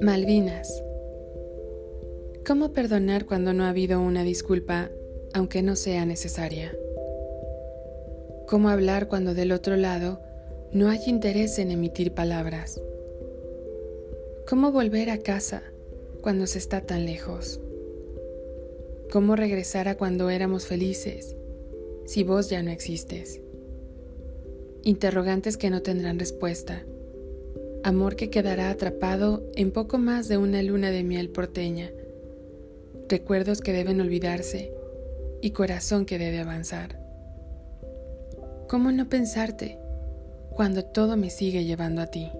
Malvinas. ¿Cómo perdonar cuando no ha habido una disculpa, aunque no sea necesaria? ¿Cómo hablar cuando del otro lado no hay interés en emitir palabras? ¿Cómo volver a casa cuando se está tan lejos? ¿Cómo regresar a cuando éramos felices si vos ya no existes? Interrogantes que no tendrán respuesta amor que quedará atrapado en poco más de una luna de miel porteña, recuerdos que deben olvidarse y corazón que debe avanzar. ¿Cómo no pensarte cuando todo me sigue llevando a ti?